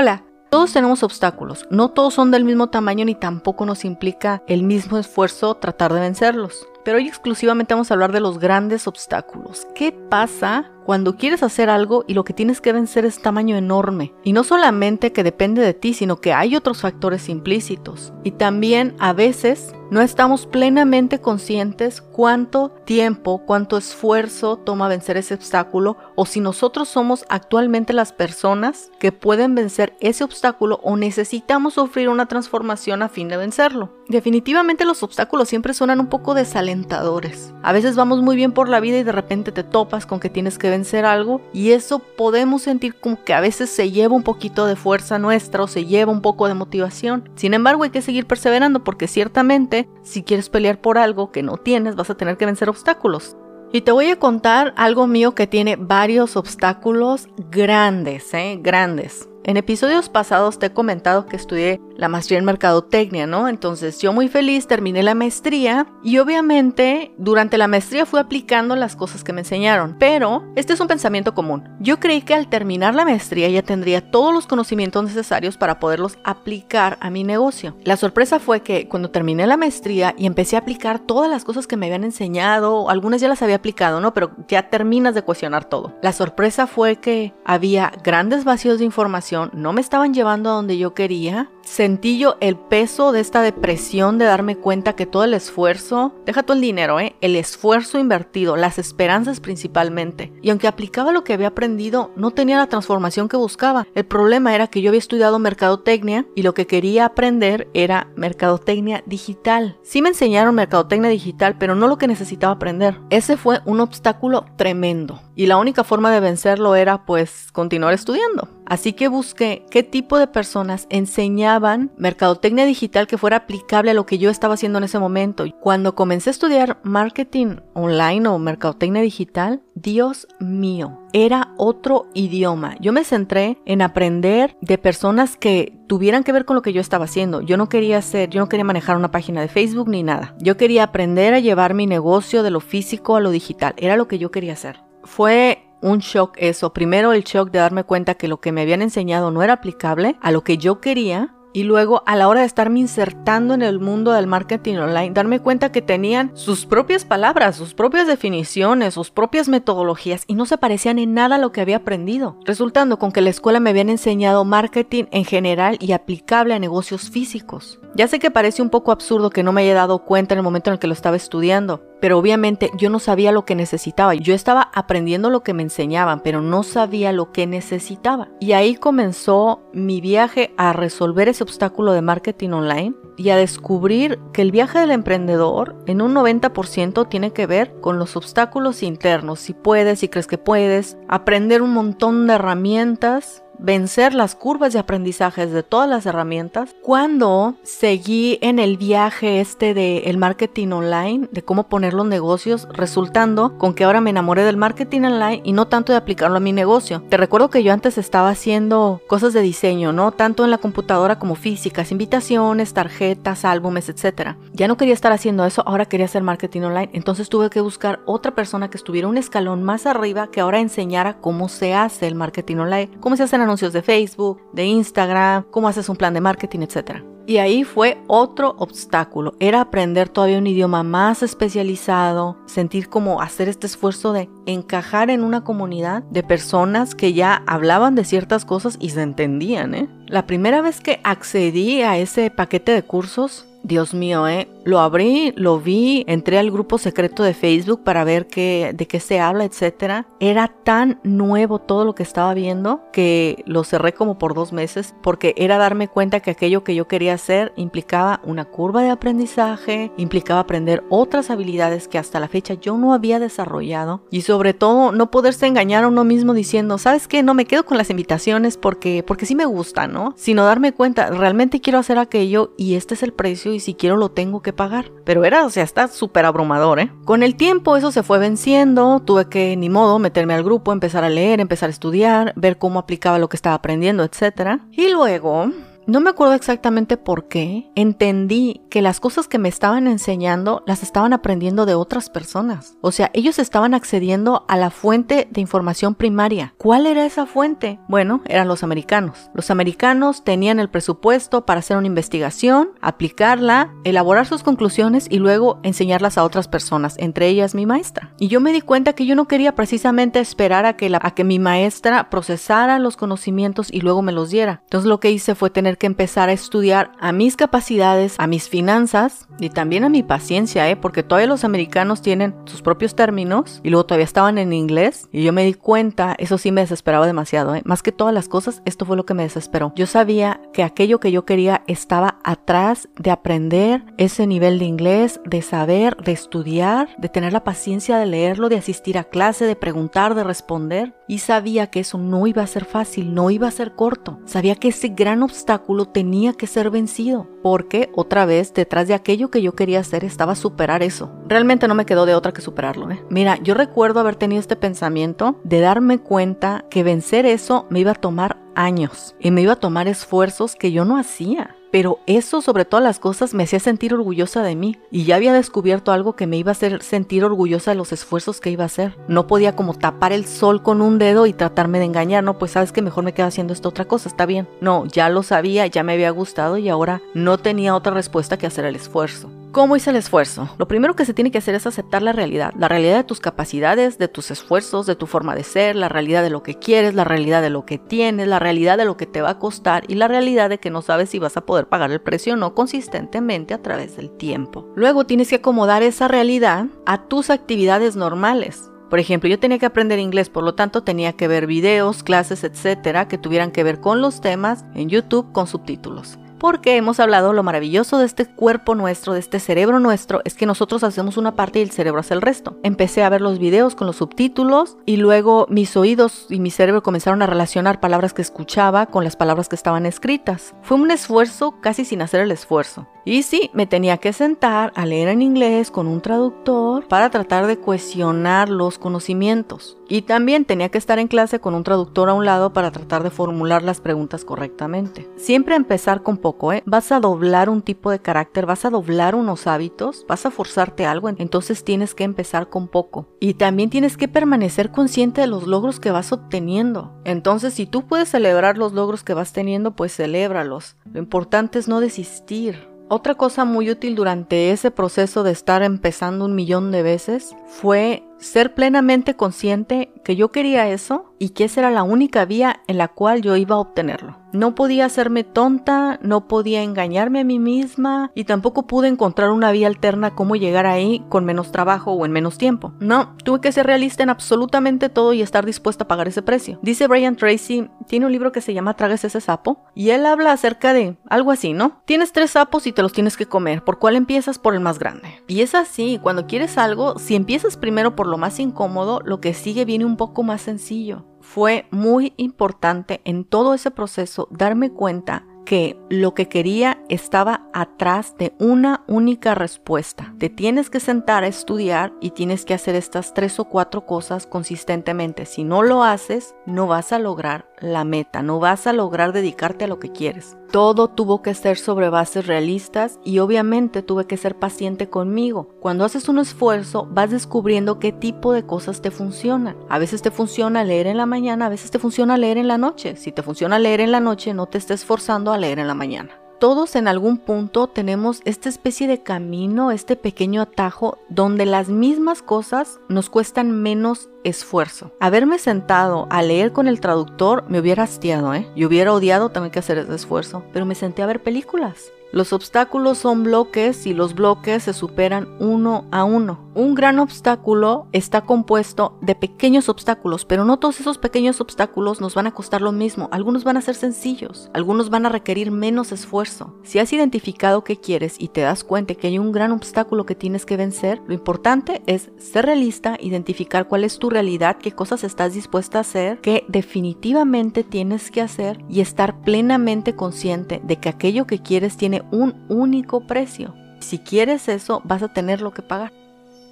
Hola. Todos tenemos obstáculos, no todos son del mismo tamaño ni tampoco nos implica el mismo esfuerzo tratar de vencerlos. Pero hoy exclusivamente vamos a hablar de los grandes obstáculos. ¿Qué pasa cuando quieres hacer algo y lo que tienes que vencer es tamaño enorme? Y no solamente que depende de ti, sino que hay otros factores implícitos. Y también a veces no estamos plenamente conscientes cuánto tiempo, cuánto esfuerzo toma vencer ese obstáculo o si nosotros somos actualmente las personas que pueden vencer ese obstáculo o necesitamos sufrir una transformación a fin de vencerlo. Definitivamente los obstáculos siempre suenan un poco desalentadores. A veces vamos muy bien por la vida y de repente te topas con que tienes que vencer algo y eso podemos sentir como que a veces se lleva un poquito de fuerza nuestra o se lleva un poco de motivación. Sin embargo hay que seguir perseverando porque ciertamente si quieres pelear por algo que no tienes, vas a tener que vencer obstáculos. Y te voy a contar algo mío que tiene varios obstáculos grandes, ¿eh? Grandes. En episodios pasados te he comentado que estudié la maestría en mercadotecnia, ¿no? Entonces yo muy feliz terminé la maestría y obviamente durante la maestría fui aplicando las cosas que me enseñaron. Pero este es un pensamiento común. Yo creí que al terminar la maestría ya tendría todos los conocimientos necesarios para poderlos aplicar a mi negocio. La sorpresa fue que cuando terminé la maestría y empecé a aplicar todas las cosas que me habían enseñado, algunas ya las había aplicado, ¿no? Pero ya terminas de cuestionar todo. La sorpresa fue que había grandes vacíos de información no me estaban llevando a donde yo quería. Sentí yo el peso de esta depresión de darme cuenta que todo el esfuerzo, deja todo el dinero, ¿eh? el esfuerzo invertido, las esperanzas principalmente. Y aunque aplicaba lo que había aprendido, no tenía la transformación que buscaba. El problema era que yo había estudiado mercadotecnia y lo que quería aprender era mercadotecnia digital. Sí me enseñaron mercadotecnia digital, pero no lo que necesitaba aprender. Ese fue un obstáculo tremendo. Y la única forma de vencerlo era pues continuar estudiando. Así que busqué qué tipo de personas enseñaban mercadotecnia digital que fuera aplicable a lo que yo estaba haciendo en ese momento. Cuando comencé a estudiar marketing online o mercadotecnia digital, Dios mío, era otro idioma. Yo me centré en aprender de personas que tuvieran que ver con lo que yo estaba haciendo. Yo no quería hacer, yo no quería manejar una página de Facebook ni nada. Yo quería aprender a llevar mi negocio de lo físico a lo digital. Era lo que yo quería hacer. Fue un shock eso. Primero el shock de darme cuenta que lo que me habían enseñado no era aplicable a lo que yo quería. Y luego a la hora de estarme insertando en el mundo del marketing online, darme cuenta que tenían sus propias palabras, sus propias definiciones, sus propias metodologías y no se parecían en nada a lo que había aprendido, resultando con que la escuela me habían enseñado marketing en general y aplicable a negocios físicos. Ya sé que parece un poco absurdo que no me haya dado cuenta en el momento en el que lo estaba estudiando, pero obviamente yo no sabía lo que necesitaba. Yo estaba aprendiendo lo que me enseñaban, pero no sabía lo que necesitaba. Y ahí comenzó mi viaje a resolver ese obstáculo de marketing online y a descubrir que el viaje del emprendedor en un 90% tiene que ver con los obstáculos internos. Si puedes, si crees que puedes, aprender un montón de herramientas vencer las curvas de aprendizajes de todas las herramientas cuando seguí en el viaje este de el marketing online, de cómo poner los negocios, resultando con que ahora me enamoré del marketing online y no tanto de aplicarlo a mi negocio. Te recuerdo que yo antes estaba haciendo cosas de diseño, ¿no? Tanto en la computadora como físicas, invitaciones, tarjetas, álbumes, etc. Ya no quería estar haciendo eso, ahora quería hacer marketing online, entonces tuve que buscar otra persona que estuviera un escalón más arriba que ahora enseñara cómo se hace el marketing online, cómo se hacen anuncios de Facebook, de Instagram, cómo haces un plan de marketing, etc. Y ahí fue otro obstáculo, era aprender todavía un idioma más especializado, sentir como hacer este esfuerzo de encajar en una comunidad de personas que ya hablaban de ciertas cosas y se entendían. ¿eh? La primera vez que accedí a ese paquete de cursos, Dios mío, ¿eh? Lo abrí, lo vi, entré al grupo secreto de Facebook para ver qué, de qué se habla, etc. Era tan nuevo todo lo que estaba viendo que lo cerré como por dos meses porque era darme cuenta que aquello que yo quería hacer implicaba una curva de aprendizaje, implicaba aprender otras habilidades que hasta la fecha yo no había desarrollado y sobre todo no poderse engañar a uno mismo diciendo, ¿sabes qué? No me quedo con las invitaciones porque, porque sí me gusta, ¿no? Sino darme cuenta, realmente quiero hacer aquello y este es el precio y si quiero lo tengo que pagar. Pero era, o sea, está súper abrumador, ¿eh? Con el tiempo eso se fue venciendo, tuve que, ni modo, meterme al grupo, empezar a leer, empezar a estudiar, ver cómo aplicaba lo que estaba aprendiendo, etc. Y luego No me acuerdo exactamente por qué. Entendí que las cosas que me estaban enseñando las estaban aprendiendo de otras personas. O sea, ellos estaban accediendo a la fuente de información primaria. ¿Cuál era esa fuente? Bueno, eran los americanos. Los americanos tenían el presupuesto para hacer una investigación, aplicarla, elaborar sus conclusiones y luego enseñarlas a otras personas, entre ellas mi maestra. Y yo me di cuenta que yo no quería precisamente esperar a que, a que mi maestra procesara los conocimientos y luego me los diera. Entonces lo que hice fue tener que empezar a estudiar a mis capacidades, a mis finanzas y también a mi paciencia, ¿eh? porque todavía los americanos tienen sus propios términos y luego todavía estaban en inglés y yo me di cuenta, eso sí me desesperaba demasiado, ¿eh? más que todas las cosas, esto fue lo que me desesperó. Yo sabía que aquello que yo quería estaba atrás de aprender ese nivel de inglés, de saber, de estudiar, de tener la paciencia de leerlo, de asistir a clase, de preguntar, de responder y sabía que eso no iba a ser fácil, no iba a ser corto. Sabía que ese gran obstáculo tenía que ser vencido, porque otra vez detrás de aquello que yo quería hacer estaba superar eso. Realmente no me quedó de otra que superarlo. ¿eh? Mira, yo recuerdo haber tenido este pensamiento de darme cuenta que vencer eso me iba a tomar años y me iba a tomar esfuerzos que yo no hacía. Pero eso sobre todas las cosas me hacía sentir orgullosa de mí y ya había descubierto algo que me iba a hacer sentir orgullosa de los esfuerzos que iba a hacer. No podía como tapar el sol con un dedo y tratarme de engañar, no, pues sabes que mejor me quedo haciendo esta otra cosa, está bien. No, ya lo sabía, ya me había gustado y ahora no tenía otra respuesta que hacer el esfuerzo. ¿Cómo hice el esfuerzo? Lo primero que se tiene que hacer es aceptar la realidad, la realidad de tus capacidades, de tus esfuerzos, de tu forma de ser, la realidad de lo que quieres, la realidad de lo que tienes, la realidad de lo que te va a costar y la realidad de que no sabes si vas a poder pagar el precio o no consistentemente a través del tiempo. Luego tienes que acomodar esa realidad a tus actividades normales. Por ejemplo, yo tenía que aprender inglés, por lo tanto tenía que ver videos, clases, etcétera, que tuvieran que ver con los temas en YouTube con subtítulos porque hemos hablado lo maravilloso de este cuerpo nuestro, de este cerebro nuestro, es que nosotros hacemos una parte y el cerebro hace el resto. Empecé a ver los videos con los subtítulos y luego mis oídos y mi cerebro comenzaron a relacionar palabras que escuchaba con las palabras que estaban escritas. Fue un esfuerzo casi sin hacer el esfuerzo. Y sí, me tenía que sentar a leer en inglés con un traductor para tratar de cuestionar los conocimientos. Y también tenía que estar en clase con un traductor a un lado para tratar de formular las preguntas correctamente. Siempre empezar con ¿eh? Vas a doblar un tipo de carácter, vas a doblar unos hábitos, vas a forzarte algo, entonces tienes que empezar con poco. Y también tienes que permanecer consciente de los logros que vas obteniendo. Entonces, si tú puedes celebrar los logros que vas teniendo, pues celébralos. Lo importante es no desistir. Otra cosa muy útil durante ese proceso de estar empezando un millón de veces fue ser plenamente consciente que yo quería eso y que esa era la única vía en la cual yo iba a obtenerlo. No podía hacerme tonta, no podía engañarme a mí misma y tampoco pude encontrar una vía alterna cómo llegar ahí con menos trabajo o en menos tiempo. No, tuve que ser realista en absolutamente todo y estar dispuesta a pagar ese precio. Dice Brian Tracy, tiene un libro que se llama Tragues ese sapo y él habla acerca de algo así, ¿no? Tienes tres sapos y te los tienes que comer. ¿Por cuál empiezas? Por el más grande. Y es así, cuando quieres algo, si empiezas primero por lo más incómodo, lo que sigue viene un poco más sencillo. Fue muy importante en todo ese proceso darme cuenta que lo que quería estaba atrás de una única respuesta. Te tienes que sentar a estudiar y tienes que hacer estas tres o cuatro cosas consistentemente. Si no lo haces, no vas a lograr la meta, no vas a lograr dedicarte a lo que quieres. Todo tuvo que ser sobre bases realistas y obviamente tuve que ser paciente conmigo. Cuando haces un esfuerzo vas descubriendo qué tipo de cosas te funcionan. A veces te funciona leer en la mañana, a veces te funciona leer en la noche. Si te funciona leer en la noche, no te estés forzando a leer en la mañana todos en algún punto tenemos esta especie de camino, este pequeño atajo donde las mismas cosas nos cuestan menos esfuerzo. Haberme sentado a leer con el traductor me hubiera hastiado, ¿eh? Y hubiera odiado también que hacer ese esfuerzo, pero me senté a ver películas. Los obstáculos son bloques y los bloques se superan uno a uno. Un gran obstáculo está compuesto de pequeños obstáculos, pero no todos esos pequeños obstáculos nos van a costar lo mismo. Algunos van a ser sencillos, algunos van a requerir menos esfuerzo. Si has identificado qué quieres y te das cuenta que hay un gran obstáculo que tienes que vencer, lo importante es ser realista, identificar cuál es tu realidad, qué cosas estás dispuesta a hacer, qué definitivamente tienes que hacer y estar plenamente consciente de que aquello que quieres tiene un único precio. Si quieres eso, vas a tenerlo que pagar.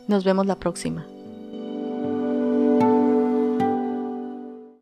Nos vemos la próxima.